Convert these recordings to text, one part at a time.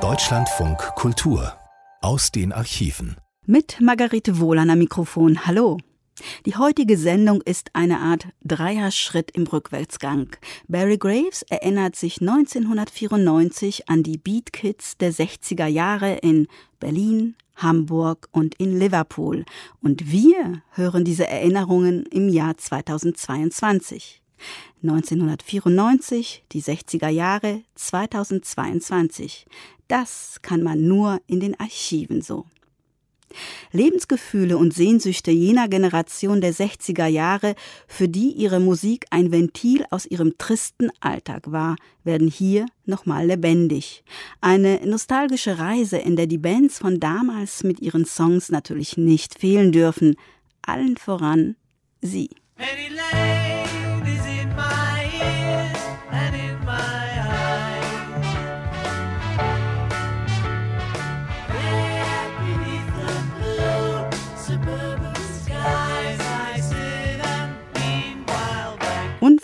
Deutschlandfunk Kultur aus den Archiven. Mit Margarete Wohlan am Mikrofon. Hallo. Die heutige Sendung ist eine Art Dreierschritt im Rückwärtsgang. Barry Graves erinnert sich 1994 an die Beat Kids der 60er Jahre in Berlin, Hamburg und in Liverpool. Und wir hören diese Erinnerungen im Jahr 2022. 1994, die 60er Jahre, 2022. Das kann man nur in den Archiven so. Lebensgefühle und Sehnsüchte jener Generation der 60er Jahre, für die ihre Musik ein Ventil aus ihrem tristen Alltag war, werden hier nochmal lebendig. Eine nostalgische Reise, in der die Bands von damals mit ihren Songs natürlich nicht fehlen dürfen. Allen voran sie. Penny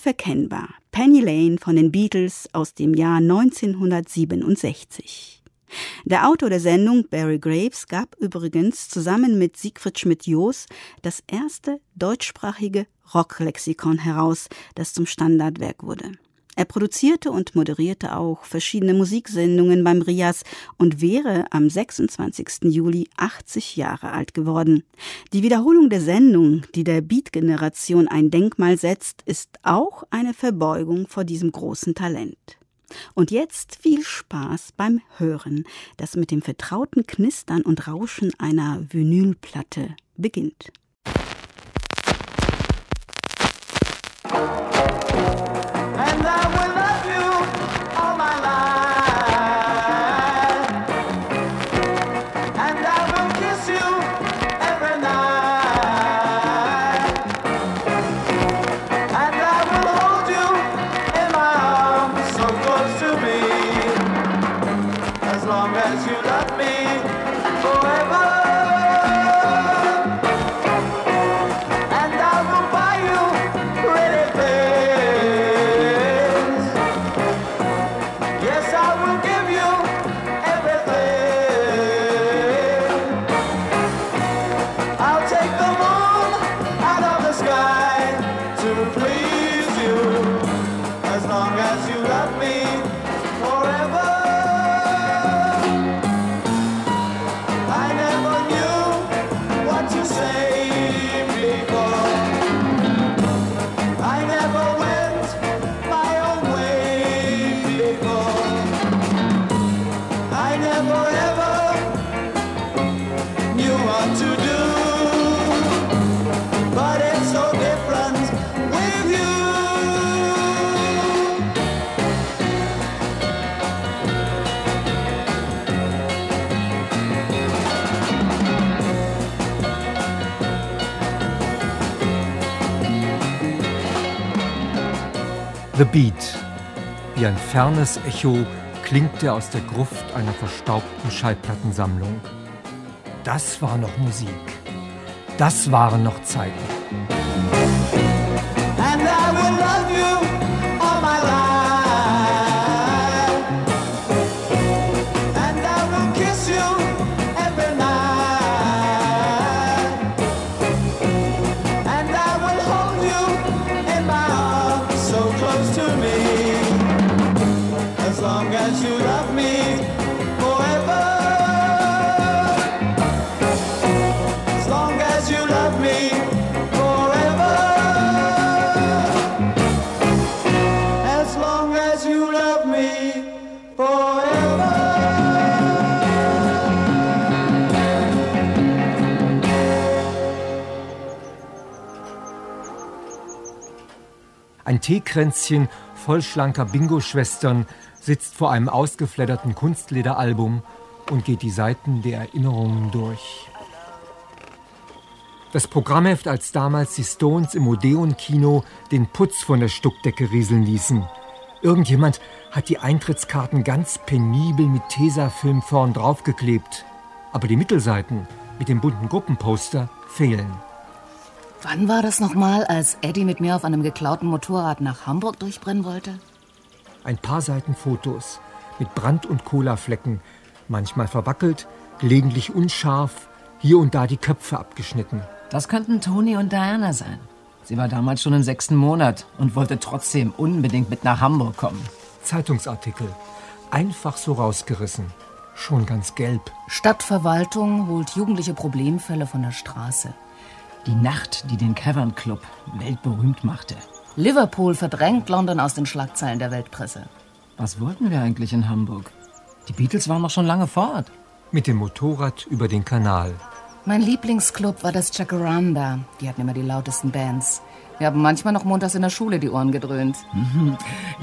Unverkennbar. Penny Lane von den Beatles aus dem Jahr 1967. Der Autor der Sendung, Barry Graves, gab übrigens zusammen mit Siegfried Schmidt-Joos das erste deutschsprachige Rocklexikon heraus, das zum Standardwerk wurde. Er produzierte und moderierte auch verschiedene Musiksendungen beim Rias und wäre am 26. Juli 80 Jahre alt geworden. Die Wiederholung der Sendung, die der Beat-Generation ein Denkmal setzt, ist auch eine Verbeugung vor diesem großen Talent. Und jetzt viel Spaß beim Hören, das mit dem vertrauten Knistern und Rauschen einer Vinylplatte beginnt. The Beat. Wie ein fernes Echo klingt er aus der Gruft einer verstaubten Schallplattensammlung. Das war noch Musik. Das waren noch Zeiten. Teekränzchen voll schlanker Bingo-Schwestern sitzt vor einem ausgefledderten Kunstlederalbum und geht die Seiten der Erinnerungen durch. Das Programmheft, als damals die Stones im Odeon-Kino den Putz von der Stuckdecke rieseln ließen. Irgendjemand hat die Eintrittskarten ganz penibel mit Tesafilm vorn draufgeklebt. Aber die Mittelseiten mit dem bunten Gruppenposter fehlen. Wann war das nochmal, als Eddie mit mir auf einem geklauten Motorrad nach Hamburg durchbrennen wollte? Ein paar Seiten Fotos mit Brand- und Colaflecken, manchmal verwackelt, gelegentlich unscharf, hier und da die Köpfe abgeschnitten. Das könnten Toni und Diana sein. Sie war damals schon im sechsten Monat und wollte trotzdem unbedingt mit nach Hamburg kommen. Zeitungsartikel. Einfach so rausgerissen. Schon ganz gelb. Stadtverwaltung holt jugendliche Problemfälle von der Straße. Die Nacht, die den Cavern Club weltberühmt machte. Liverpool verdrängt London aus den Schlagzeilen der Weltpresse. Was wollten wir eigentlich in Hamburg? Die Beatles waren noch schon lange fort. Mit dem Motorrad über den Kanal. Mein Lieblingsclub war das Jacaranda. Die hatten immer die lautesten Bands. Wir haben manchmal noch montags in der Schule die Ohren gedröhnt.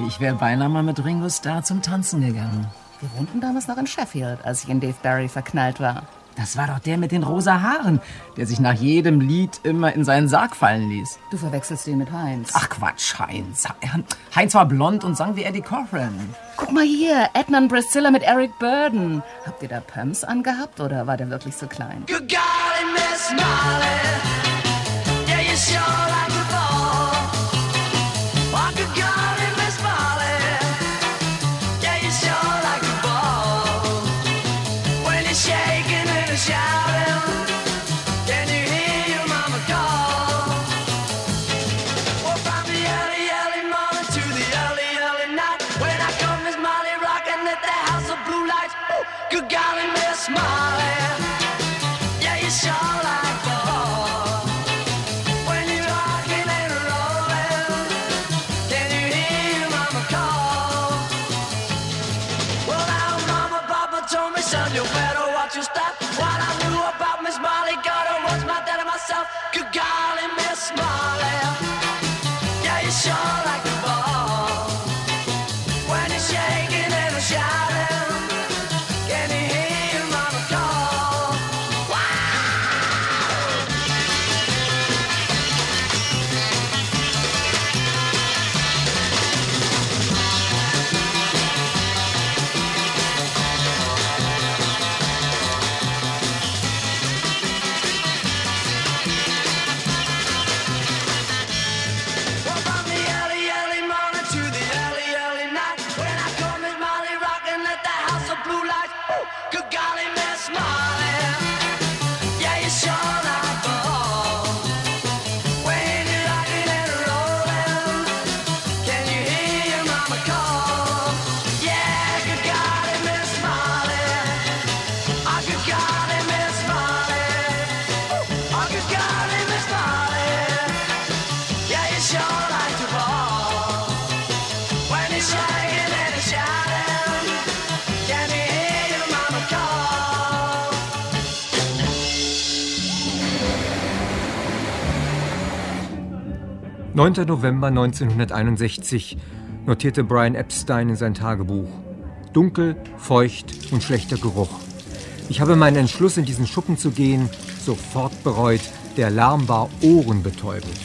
Ich wäre beinahe mal mit Ringo Starr zum Tanzen gegangen. Wir wohnten damals noch in Sheffield, als ich in Dave Barry verknallt war. Das war doch der mit den rosa Haaren, der sich nach jedem Lied immer in seinen Sarg fallen ließ. Du verwechselst ihn mit Heinz. Ach Quatsch, Heinz. Heinz war blond und sang wie Eddie Cochran. Guck mal hier, Edna und Priscilla mit Eric Burden. Habt ihr da Pumps angehabt oder war der wirklich so klein? Good golly, Miss Molly. special. 9. November 1961 notierte Brian Epstein in sein Tagebuch. Dunkel, feucht und schlechter Geruch. Ich habe meinen Entschluss, in diesen Schuppen zu gehen, sofort bereut. Der Lärm war ohrenbetäubend.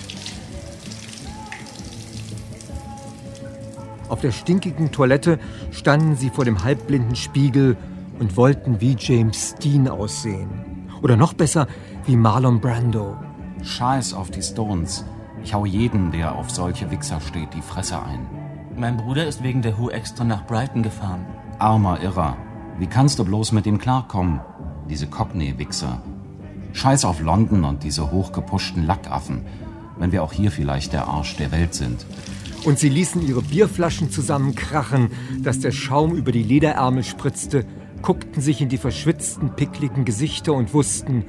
Auf der stinkigen Toilette standen sie vor dem halbblinden Spiegel und wollten wie James Dean aussehen. Oder noch besser, wie Marlon Brando. Scheiß auf die Stones. Ich hau jeden, der auf solche Wichser steht, die Fresse ein. Mein Bruder ist wegen der Who extra nach Brighton gefahren. Armer Irrer. Wie kannst du bloß mit ihm klarkommen? Diese Cockney-Wichser. Scheiß auf London und diese hochgepuschten Lackaffen. Wenn wir auch hier vielleicht der Arsch der Welt sind. Und sie ließen ihre Bierflaschen zusammenkrachen, dass der Schaum über die Lederärmel spritzte, guckten sich in die verschwitzten, pickligen Gesichter und wussten,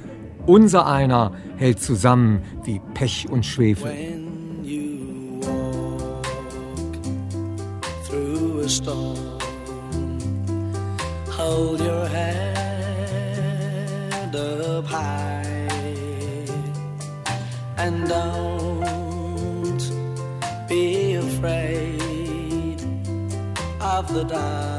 unser einer hält zusammen wie Pech und Schwefel. Hold your head up high and don't be afraid of the dark.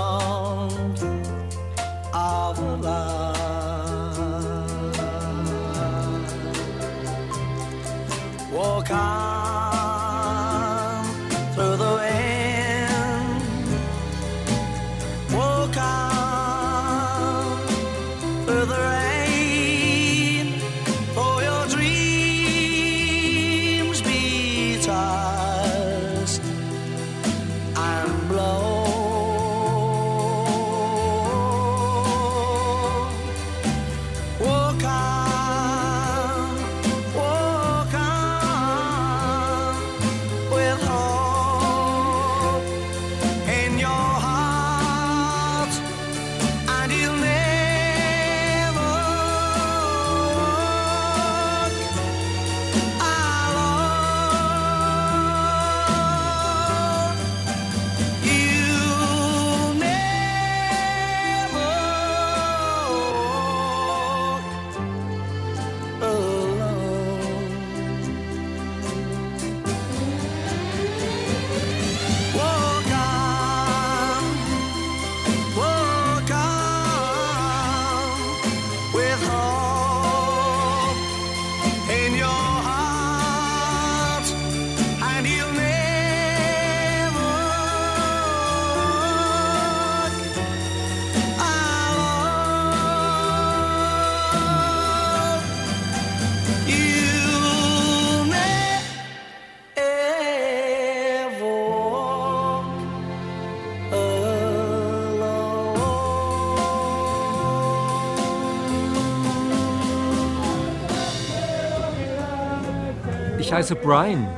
Ich heiße Brian.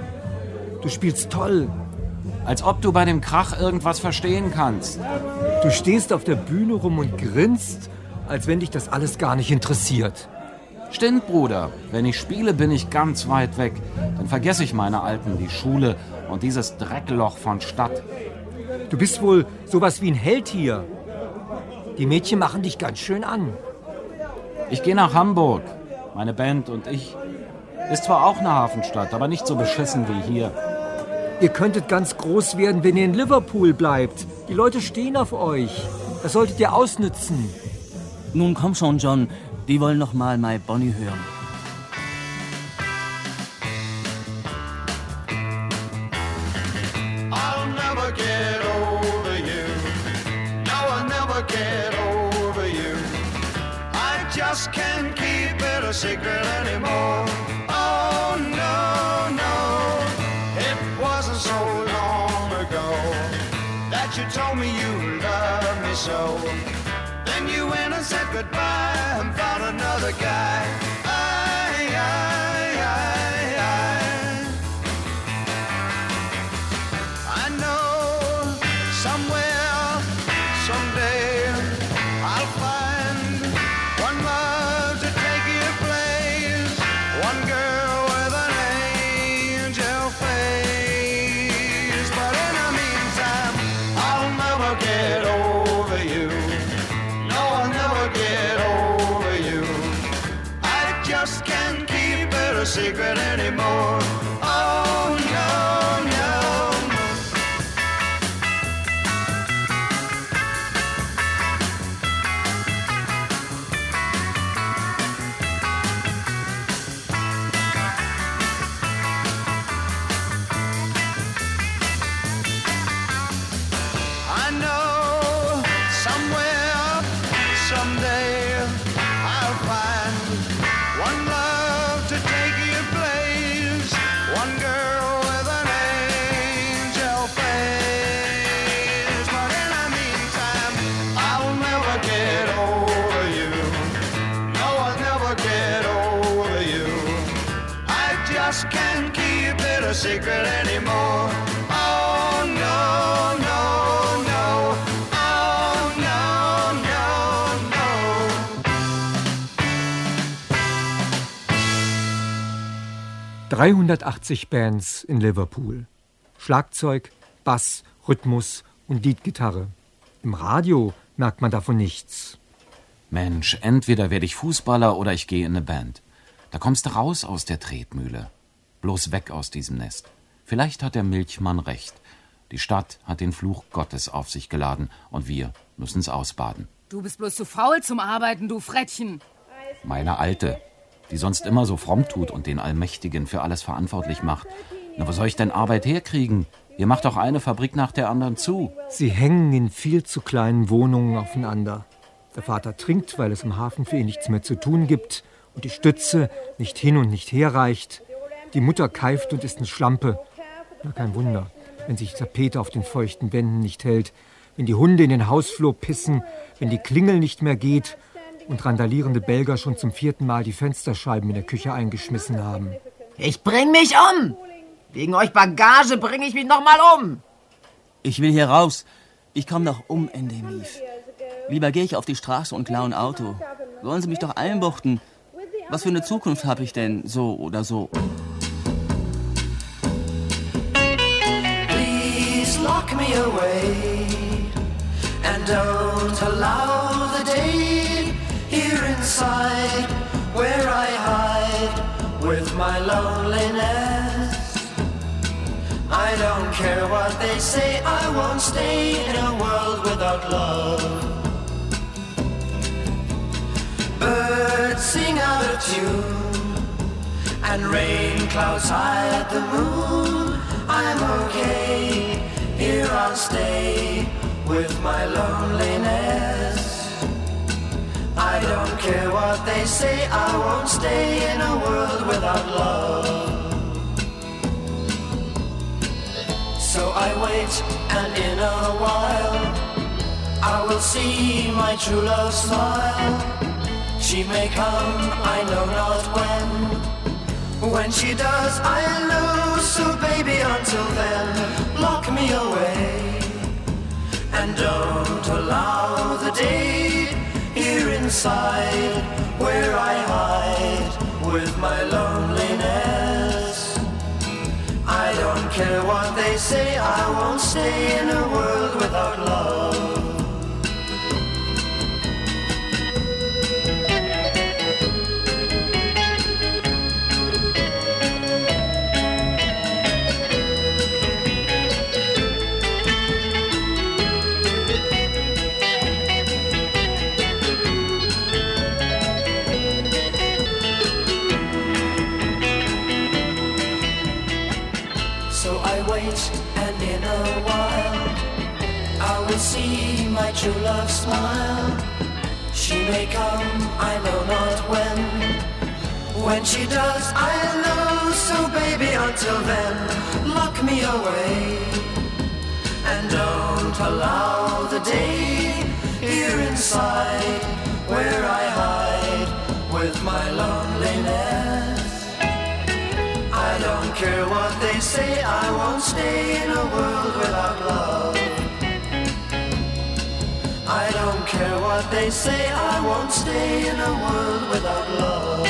Du spielst toll. Als ob du bei dem Krach irgendwas verstehen kannst. Du stehst auf der Bühne rum und grinst, als wenn dich das alles gar nicht interessiert. Stimmt, Bruder. Wenn ich spiele, bin ich ganz weit weg. Dann vergesse ich meine Alten, die Schule und dieses Dreckloch von Stadt. Du bist wohl sowas wie ein Held hier. Die Mädchen machen dich ganz schön an. Ich gehe nach Hamburg. Meine Band und ich. Ist zwar auch eine Hafenstadt, aber nicht so beschissen wie hier. Ihr könntet ganz groß werden, wenn ihr in Liverpool bleibt. Die Leute stehen auf euch. Das solltet ihr ausnützen. Nun komm schon, John. Die wollen noch mal My Bonnie hören. I'll never goodbye and found another guy. Secret anymore. 380 Bands in Liverpool. Schlagzeug, Bass, Rhythmus und Leadgitarre. Im Radio merkt man davon nichts. Mensch, entweder werde ich Fußballer oder ich gehe in eine Band. Da kommst du raus aus der Tretmühle. Bloß weg aus diesem Nest. Vielleicht hat der Milchmann recht. Die Stadt hat den Fluch Gottes auf sich geladen und wir müssen's ausbaden. Du bist bloß zu faul zum Arbeiten, du Frettchen. Meine Alte, die sonst immer so fromm tut und den Allmächtigen für alles verantwortlich macht. Na, wo soll ich denn Arbeit herkriegen? Ihr macht doch eine Fabrik nach der anderen zu. Sie hängen in viel zu kleinen Wohnungen aufeinander. Der Vater trinkt, weil es im Hafen für ihn nichts mehr zu tun gibt und die Stütze nicht hin und nicht her reicht. Die Mutter keift und ist eine Schlampe. Na, kein Wunder, wenn sich Tapete auf den feuchten Wänden nicht hält, wenn die Hunde in den Hausflur pissen, wenn die Klingel nicht mehr geht und randalierende Belger schon zum vierten Mal die Fensterscheiben in der Küche eingeschmissen haben. Ich bring mich um! Wegen euch Bagage bring ich mich noch mal um! Ich will hier raus. Ich komme noch um, Endemiv. Lieber gehe ich auf die Straße und klaue ein Auto. Sollen Sie mich doch einbuchten. Was für eine Zukunft habe ich denn, so oder so? Please lock me away and don't allow where I hide with my loneliness. I don't care what they say, I won't stay in a world without love. Birds sing out of tune and rain clouds hide the moon. I'm okay, here I'll stay with my loneliness. I don't care what they say, I won't stay in a world without love. So I wait, and in a while, I will see my true love smile. She may come, I know not when. When she does, I'll know. So baby, until then, lock me away. And don't allow the day here inside where I hide with my loneliness. I don't care what they say, I won't stay in a world without love. True love smile. She may come, I know not when. When she does, I'll know. So baby, until then, lock me away. And don't allow the day here inside where I hide with my loneliness. I don't care what they say, I won't stay in a world without love. What they say, I won't stay in a world without love.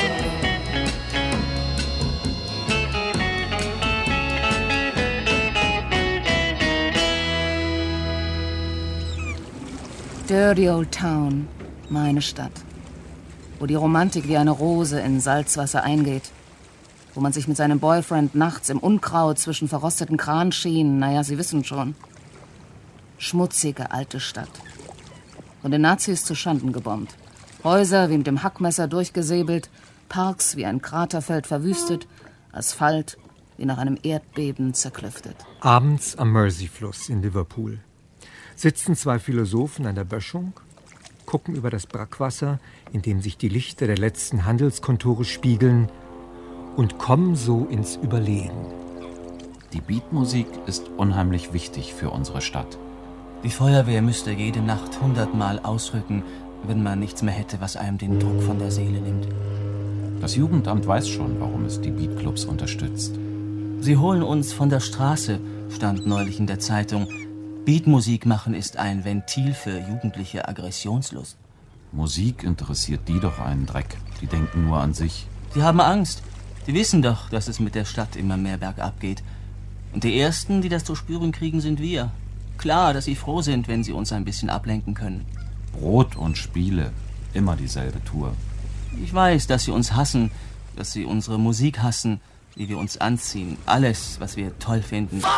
Dirty Old Town, meine Stadt. Wo die Romantik wie eine Rose in Salzwasser eingeht. Wo man sich mit seinem Boyfriend nachts im Unkraut zwischen verrosteten Kranschienen, naja, Sie wissen schon. Schmutzige alte Stadt. Von den Nazis zu Schanden gebombt. Häuser wie mit dem Hackmesser durchgesäbelt, Parks wie ein Kraterfeld verwüstet, Asphalt wie nach einem Erdbeben zerklüftet. Abends am Mersey-Fluss in Liverpool sitzen zwei Philosophen an der Böschung, gucken über das Brackwasser, in dem sich die Lichter der letzten Handelskontore spiegeln, und kommen so ins Überlegen. Die Beatmusik ist unheimlich wichtig für unsere Stadt. Die Feuerwehr müsste jede Nacht hundertmal ausrücken, wenn man nichts mehr hätte, was einem den Druck von der Seele nimmt. Das Jugendamt weiß schon, warum es die Beatclubs unterstützt. Sie holen uns von der Straße, stand neulich in der Zeitung. Beatmusik machen ist ein Ventil für jugendliche Aggressionslust. Musik interessiert die doch einen Dreck. Die denken nur an sich. Die haben Angst. Die wissen doch, dass es mit der Stadt immer mehr bergab geht. Und die Ersten, die das zu spüren kriegen, sind wir. Klar, dass sie froh sind, wenn sie uns ein bisschen ablenken können. Brot und Spiele. Immer dieselbe Tour. Ich weiß, dass sie uns hassen, dass sie unsere Musik hassen, wie wir uns anziehen, alles, was wir toll finden. For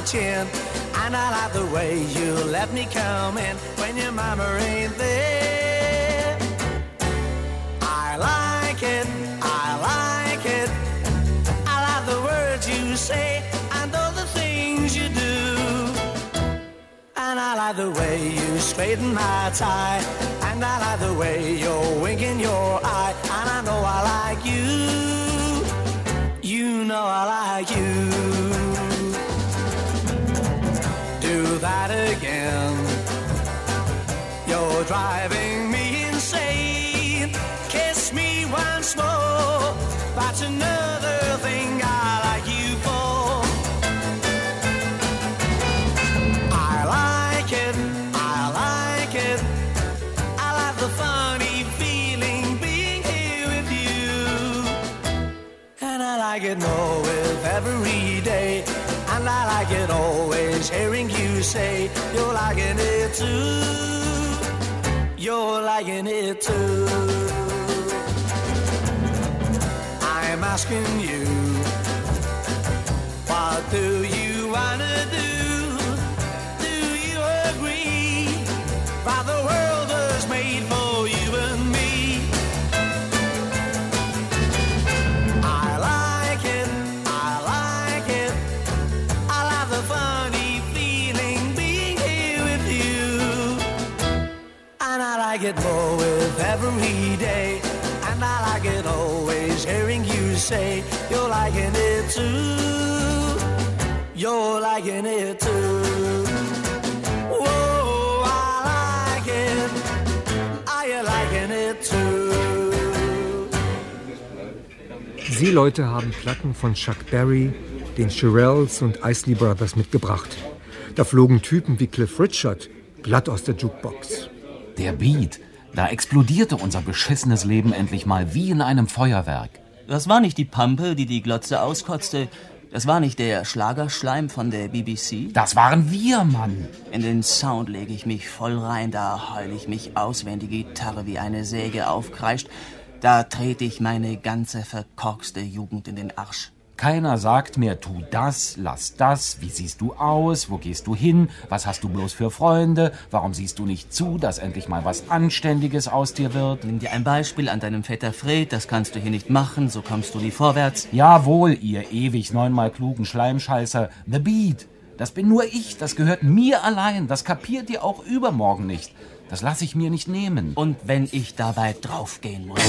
my chin. And I like the way you let me come in when your mama ain't there. I like it, I like it. I like the words you say and all the things you do. And I like the way you straighten my tie. And I like the way you're winking your eye. And I know I like you. You know I like you. That again. You're driving me insane. Kiss me once more. That's another thing I like you for. I like it, I like it. I like the funny feeling being here with you. And I like it more with every day. And I like it always hearing you say you're liking it too. You're liking it too. I'm asking you, what do you Sie Leute haben Platten von Chuck Berry, den Shirelles und Isley Brothers mitgebracht. Da flogen Typen wie Cliff Richard glatt aus der Jukebox. Der Beat, da explodierte unser beschissenes Leben endlich mal wie in einem Feuerwerk. Das war nicht die Pampe, die die Glotze auskotzte. Das war nicht der Schlagerschleim von der BBC. Das waren wir, Mann. In den Sound lege ich mich voll rein, da heul ich mich aus, wenn die Gitarre wie eine Säge aufkreischt. Da trete ich meine ganze verkorkste Jugend in den Arsch. Keiner sagt mir, tu das, lass das, wie siehst du aus, wo gehst du hin, was hast du bloß für Freunde, warum siehst du nicht zu, dass endlich mal was Anständiges aus dir wird. Nimm dir ein Beispiel an deinem Vetter Fred, das kannst du hier nicht machen, so kommst du nie vorwärts. Jawohl, ihr ewig neunmal klugen Schleimscheißer, The Beat. Das bin nur ich, das gehört mir allein, das kapiert ihr auch übermorgen nicht. Das lasse ich mir nicht nehmen. Und wenn ich dabei draufgehen muss.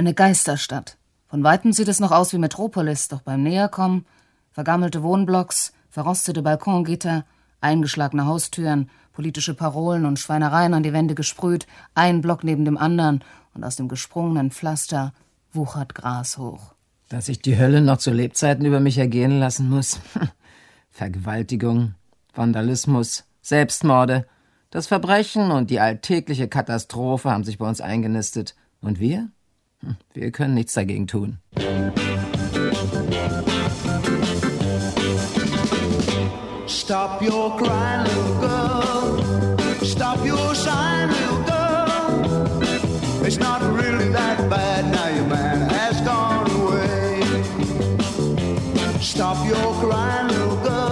Eine Geisterstadt. Von weitem sieht es noch aus wie Metropolis, doch beim Näherkommen vergammelte Wohnblocks, verrostete Balkongitter, eingeschlagene Haustüren, politische Parolen und Schweinereien an die Wände gesprüht, ein Block neben dem anderen und aus dem gesprungenen Pflaster wuchert Gras hoch. Dass ich die Hölle noch zu Lebzeiten über mich ergehen lassen muss. Vergewaltigung, Vandalismus, Selbstmorde, das Verbrechen und die alltägliche Katastrophe haben sich bei uns eingenistet. Und wir? Wir können nichts dagegen tun. Stop your crying, little girl. Stop your sighing, little girl. It's not really that bad now your man has gone away. Stop your crying, little girl.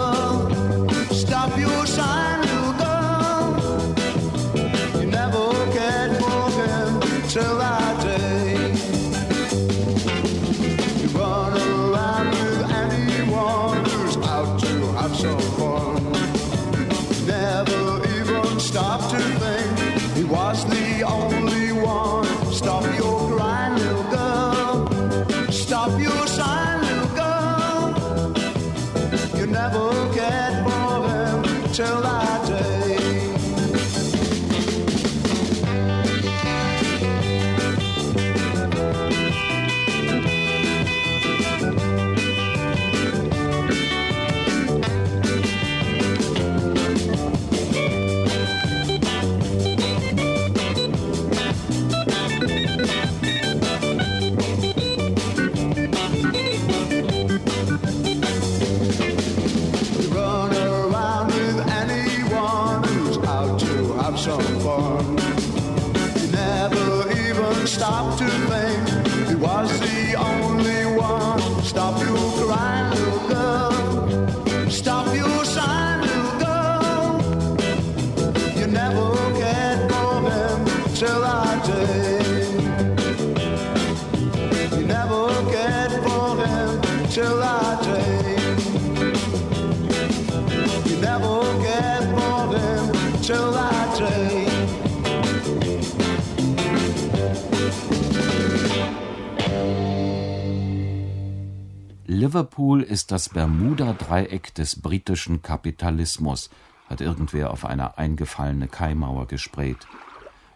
Liverpool ist das Bermuda-Dreieck des britischen Kapitalismus, hat irgendwer auf eine eingefallene Kaimauer gesprayt.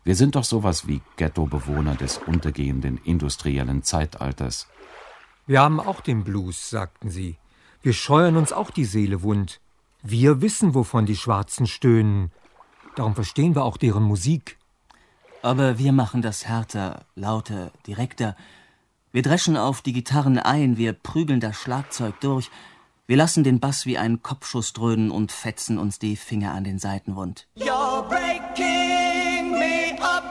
Wir sind doch sowas wie Ghetto-Bewohner des untergehenden industriellen Zeitalters. Wir haben auch den Blues, sagten sie. Wir scheuern uns auch die Seele wund. Wir wissen, wovon die Schwarzen stöhnen. Darum verstehen wir auch deren Musik. Aber wir machen das härter, lauter, direkter. Wir dreschen auf die Gitarren ein, wir prügeln das Schlagzeug durch. Wir lassen den Bass wie einen Kopfschuss dröhnen und fetzen uns die Finger an den Seiten wund. You're breaking me up,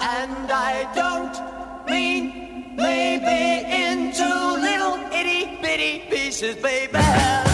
and I don't mean maybe into little itty bitty pieces, baby.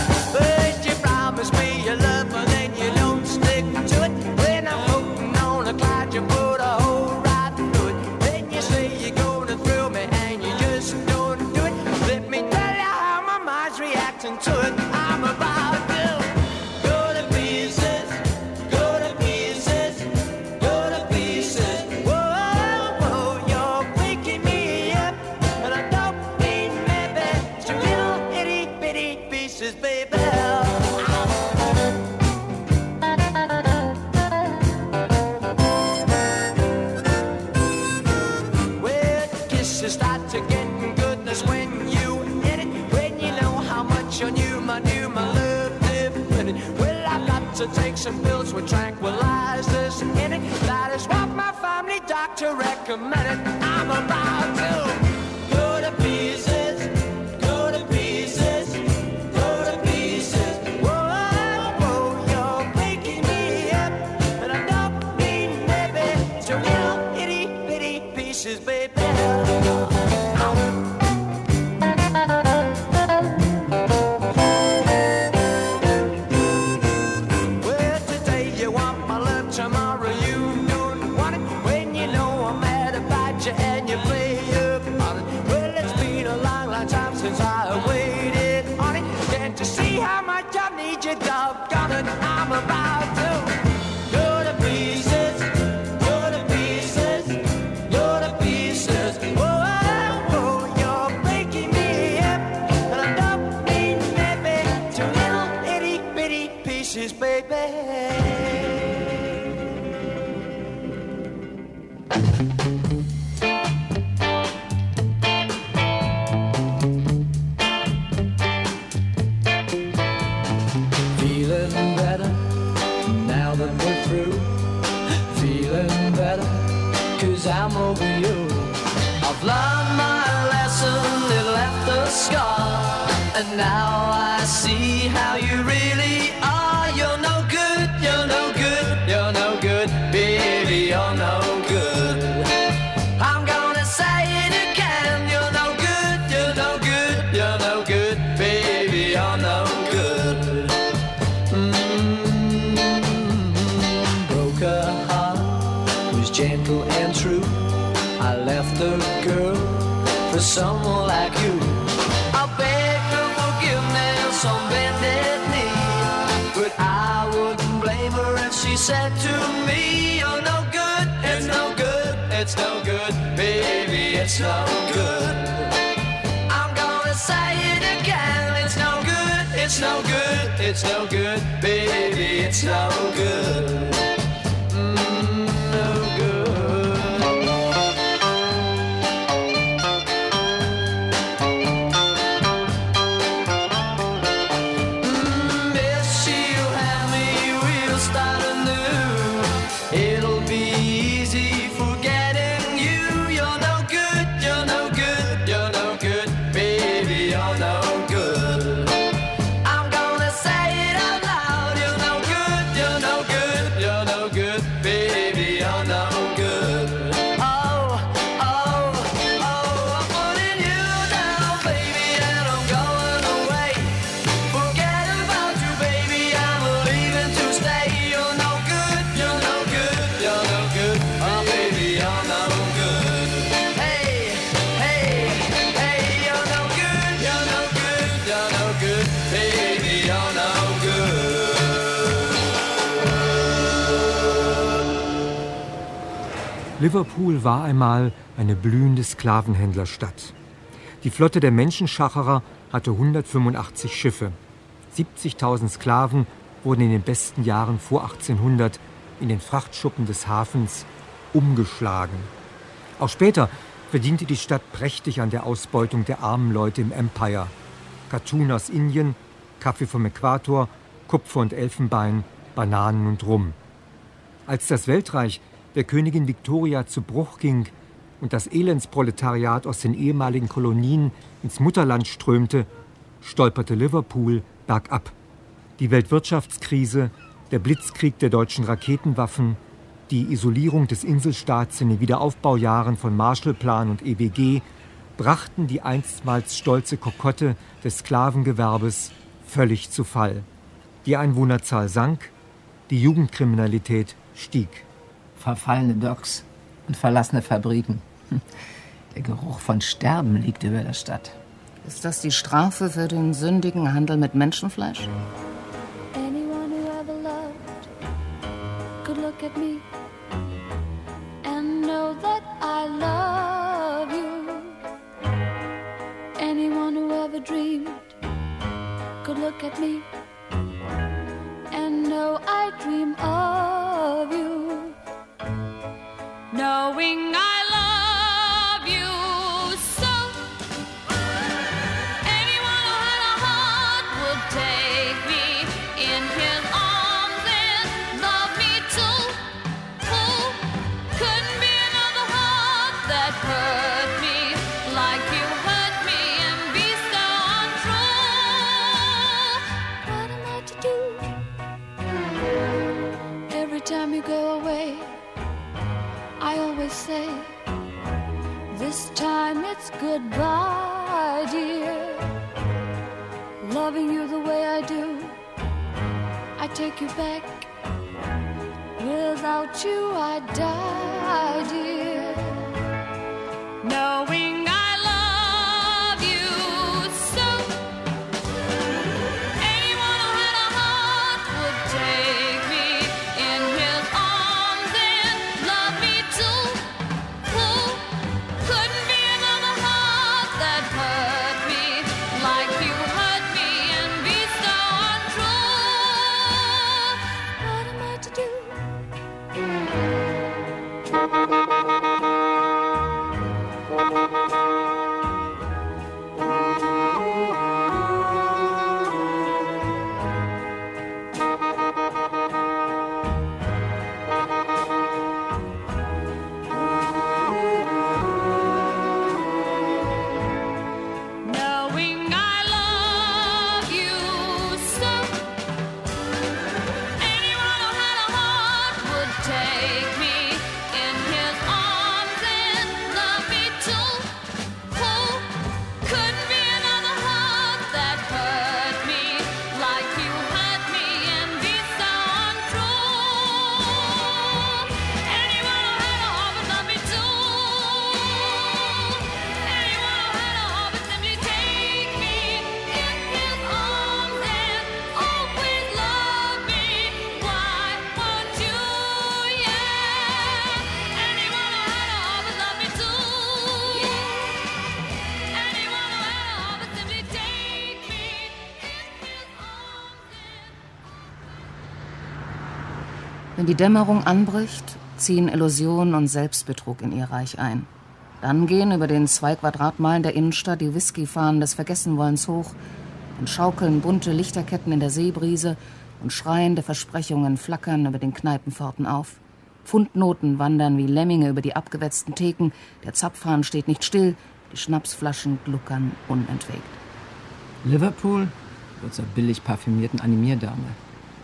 To take some pills with tranquilizers in it. That is what my family doctor recommended. I'm about to someone like you. I beg her forgiveness on bended knee, but I wouldn't blame her if she said to me, "You're no good, it's no good, it's no good, baby, it's no good." I'm gonna say it again, it's no good, it's no good, it's no good, baby, it's no good. Liverpool war einmal eine blühende Sklavenhändlerstadt. Die Flotte der Menschenschacherer hatte 185 Schiffe. 70.000 Sklaven wurden in den besten Jahren vor 1800 in den Frachtschuppen des Hafens umgeschlagen. Auch später verdiente die Stadt prächtig an der Ausbeutung der armen Leute im Empire. Katun aus Indien, Kaffee vom Äquator, Kupfer und Elfenbein, Bananen und Rum. Als das Weltreich der Königin Victoria zu Bruch ging und das Elendsproletariat aus den ehemaligen Kolonien ins Mutterland strömte, stolperte Liverpool bergab. Die Weltwirtschaftskrise, der Blitzkrieg der deutschen Raketenwaffen, die Isolierung des Inselstaats in den Wiederaufbaujahren von Marshallplan und EWG brachten die einstmals stolze Kokotte des Sklavengewerbes völlig zu Fall. Die Einwohnerzahl sank, die Jugendkriminalität stieg. Verfallene Docks und verlassene Fabriken. Hm. Der Geruch von Sterben liegt über der Stadt. Ist das die Strafe für den sündigen Handel mit Menschenfleisch? Anyone who ever loved could look at me and know that I love you. Knowing I Take me. Die Dämmerung anbricht, ziehen Illusion und Selbstbetrug in ihr Reich ein. Dann gehen über den zwei Quadratmeilen der Innenstadt die Whiskyfahnen des Vergessenwollens hoch und schaukeln bunte Lichterketten in der Seebrise und schreiende Versprechungen flackern über den Kneipenpforten auf. Pfundnoten wandern wie Lemminge über die abgewetzten Theken, der Zapfhahn steht nicht still, die Schnapsflaschen gluckern unentwegt. Liverpool wird zur billig parfümierten Animierdame.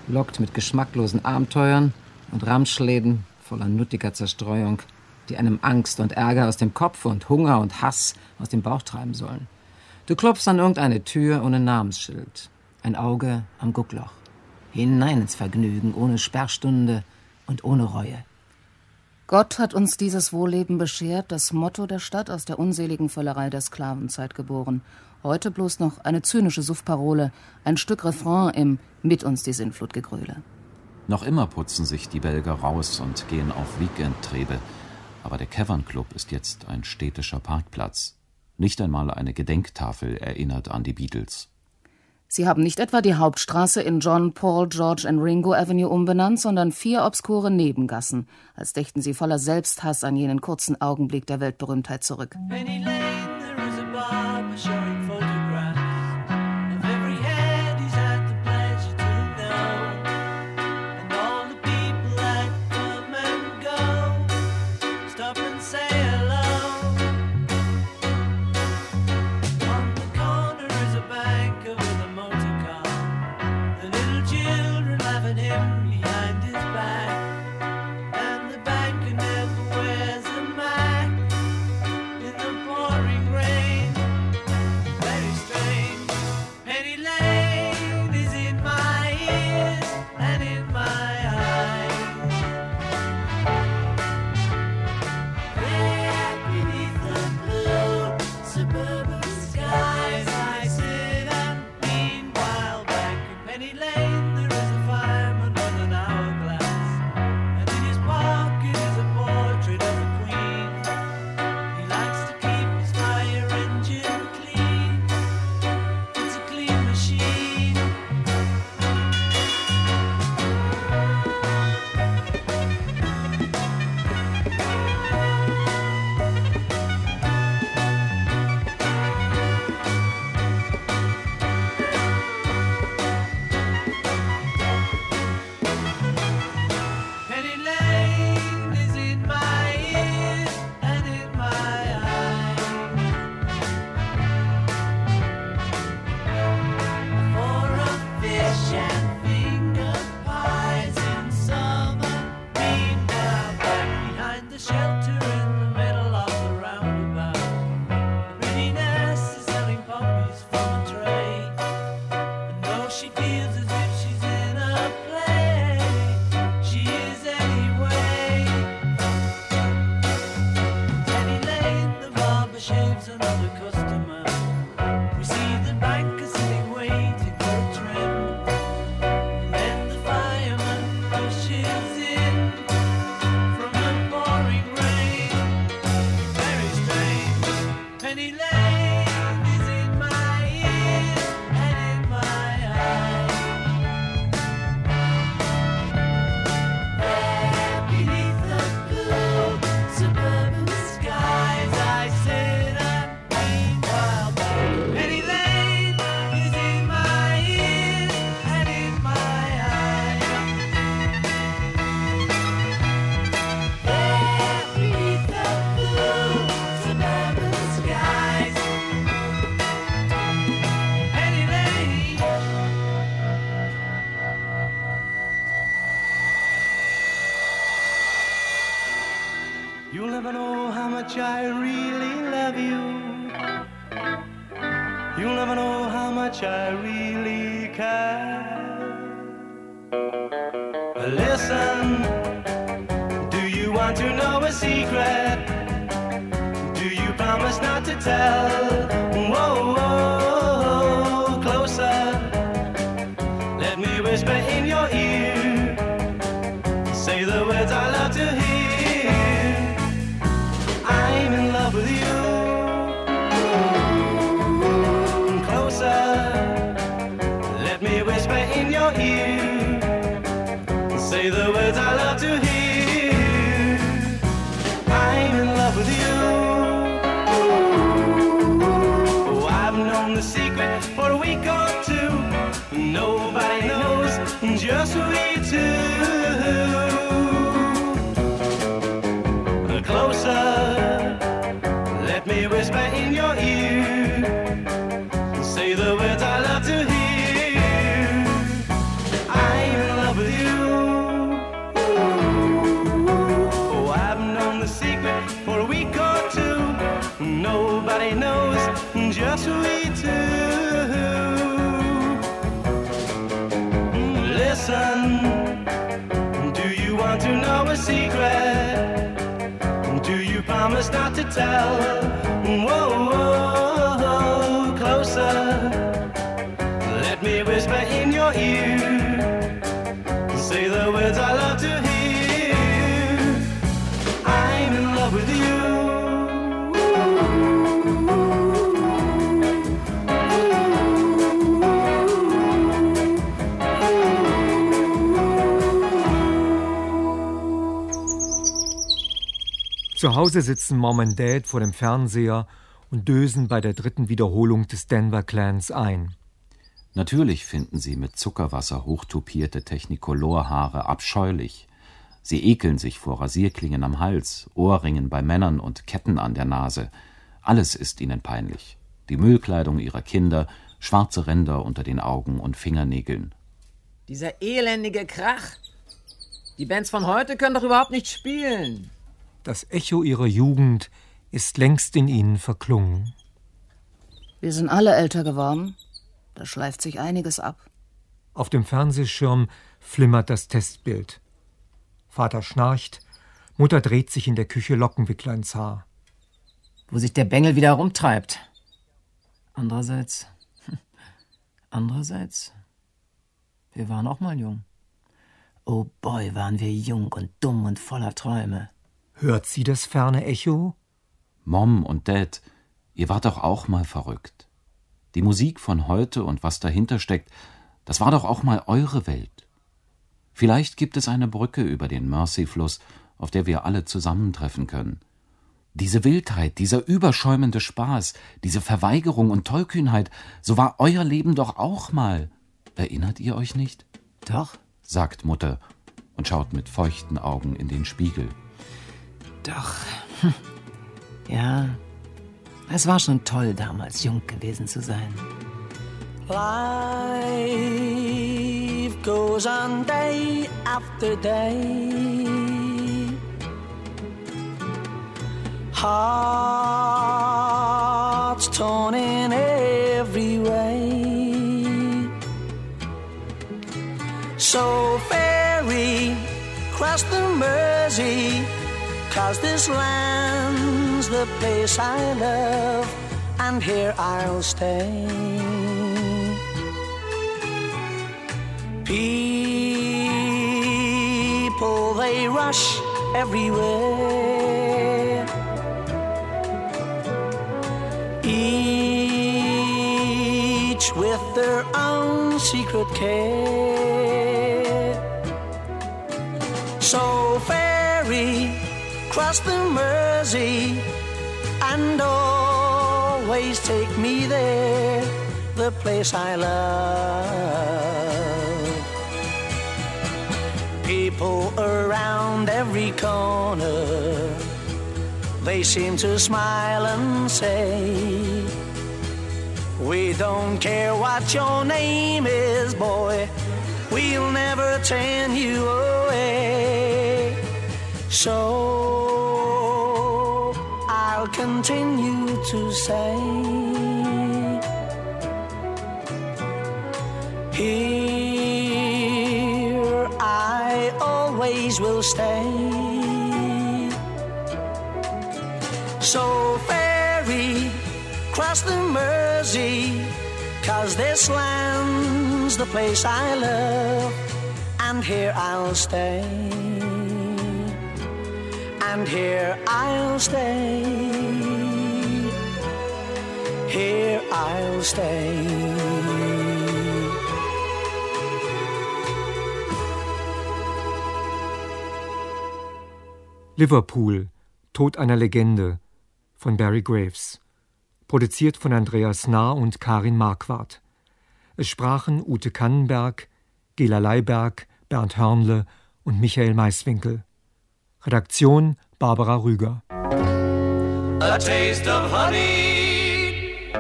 Lockt mit geschmacklosen Abenteuern und Ramschläden voller nuttiger Zerstreuung, die einem Angst und Ärger aus dem Kopf und Hunger und Hass aus dem Bauch treiben sollen. Du klopfst an irgendeine Tür ohne Namensschild. Ein Auge am Guckloch. Hinein ins Vergnügen, ohne Sperrstunde und ohne Reue. Gott hat uns dieses Wohlleben beschert, das Motto der Stadt aus der unseligen Völlerei der Sklavenzeit geboren. Heute bloß noch eine zynische Suffparole, ein Stück Refrain im Mit uns die Sintflutgegröle. Noch immer putzen sich die Belgier raus und gehen auf Weekendtrebe. Aber der Cavern Club ist jetzt ein städtischer Parkplatz. Nicht einmal eine Gedenktafel erinnert an die Beatles. Sie haben nicht etwa die Hauptstraße in John, Paul, George and Ringo Avenue umbenannt, sondern vier obskure Nebengassen, als dächten sie voller Selbsthass an jenen kurzen Augenblick der Weltberühmtheit zurück. Penny Lane, there is a barber showing photographs never know how much I really love you. You'll never know how much I really care. Listen, do you want to know a secret? Do you promise not to tell? Not to tell? Zu Hause sitzen Mom und Dad vor dem Fernseher und dösen bei der dritten Wiederholung des Denver Clans ein. Natürlich finden sie mit Zuckerwasser hochtopierte Technicolor-Haare abscheulich. Sie ekeln sich vor Rasierklingen am Hals, Ohrringen bei Männern und Ketten an der Nase. Alles ist ihnen peinlich. Die Müllkleidung ihrer Kinder, schwarze Ränder unter den Augen und Fingernägeln. Dieser elendige Krach. Die Bands von heute können doch überhaupt nicht spielen. Das Echo ihrer Jugend ist längst in ihnen verklungen. Wir sind alle älter geworden. Da schleift sich einiges ab. Auf dem Fernsehschirm flimmert das Testbild. Vater schnarcht, Mutter dreht sich in der Küche Lockenwickler ins Haar. Wo sich der Bengel wieder rumtreibt. Andererseits. Andererseits. Wir waren auch mal jung. Oh boy, waren wir jung und dumm und voller Träume. Hört sie das ferne Echo? Mom und Dad, ihr wart doch auch mal verrückt. Die Musik von heute und was dahinter steckt, das war doch auch mal eure Welt. Vielleicht gibt es eine Brücke über den Mersey-Fluss, auf der wir alle zusammentreffen können. Diese Wildheit, dieser überschäumende Spaß, diese Verweigerung und Tollkühnheit, so war euer Leben doch auch mal. Erinnert ihr euch nicht? Doch, sagt Mutter und schaut mit feuchten Augen in den Spiegel. Doch. Ja, es war schon toll, damals jung gewesen zu sein. Life goes on day after day. Hearts torn in every way. So ferry cross the Mersey, cause this land's the place I love, and here I'll stay. People, they rush everywhere. Each with their own secret care. So cross the Mersey, and always take me there, the place I love. People around every corner, they seem to smile and say, We don't care what your name is, boy, we'll never turn you away. So continue to say, Here I always will stay. So ferry, cross the Mersey, cause this land's the place I love, and here I'll stay. And here I'll stay. I'll stay. Liverpool, Tod einer Legende von Barry Graves. Produziert von Andreas Nahr und Karin Marquardt. Es sprachen Ute Kannenberg, Gela Leiberg, Bernd Hörnle und Michael Maiswinkel. Redaktion Barbara Rüger. A taste of honey,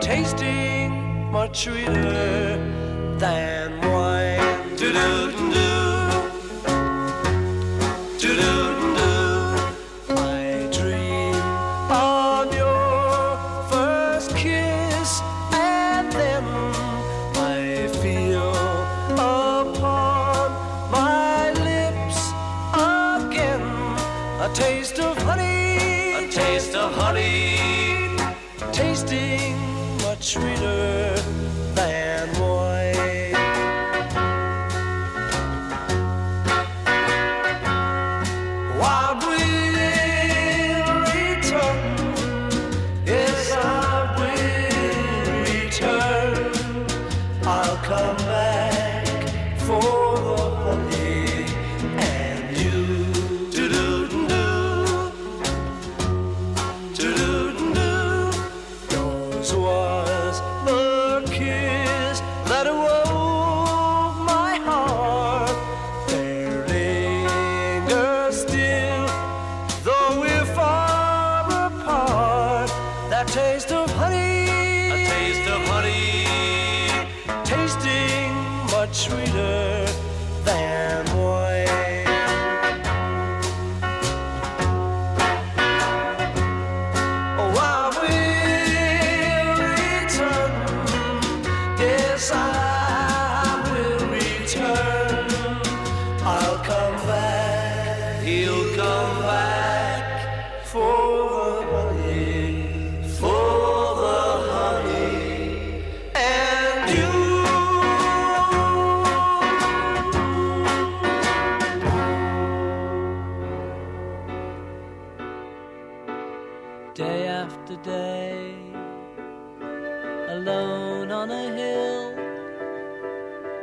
tasting much sweeter than wine. Do do do do do do. I dream on your first kiss, and then I feel upon my lips again a taste of honey,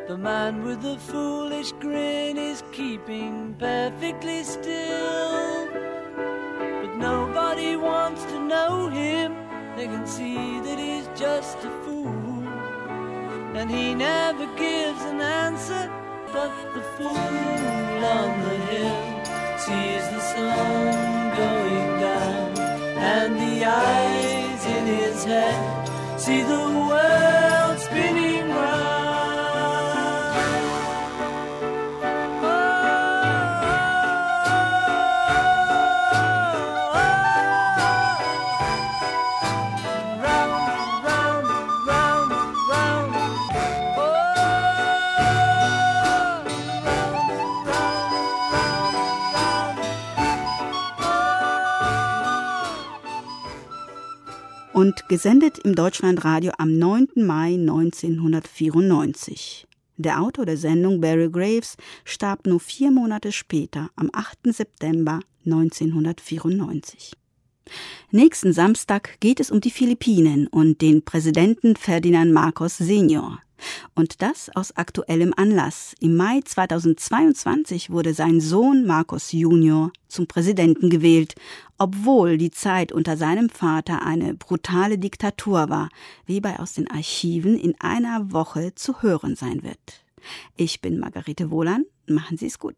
The man with the foolish grin is keeping perfectly still. But nobody wants to know him, they can see that he's just a fool. And he never gives an answer, but the fool on the hill sees the sun going down, and the eyes in his head see the world gesendet im Deutschlandradio am 9. Mai 1994. Der Autor der Sendung, Barry Graves, starb nur vier Monate später, am 8. September 1994. Nächsten Samstag geht es um die Philippinen und den Präsidenten Ferdinand Marcos Senior. Und das aus aktuellem Anlass. Im Mai 2022 wurde sein Sohn Marcos Junior zum Präsidenten gewählt, obwohl die Zeit unter seinem Vater eine brutale Diktatur war, wie bei aus den Archiven in einer Woche zu hören sein wird. Ich bin Margarete Wohlan. Machen Sie es gut.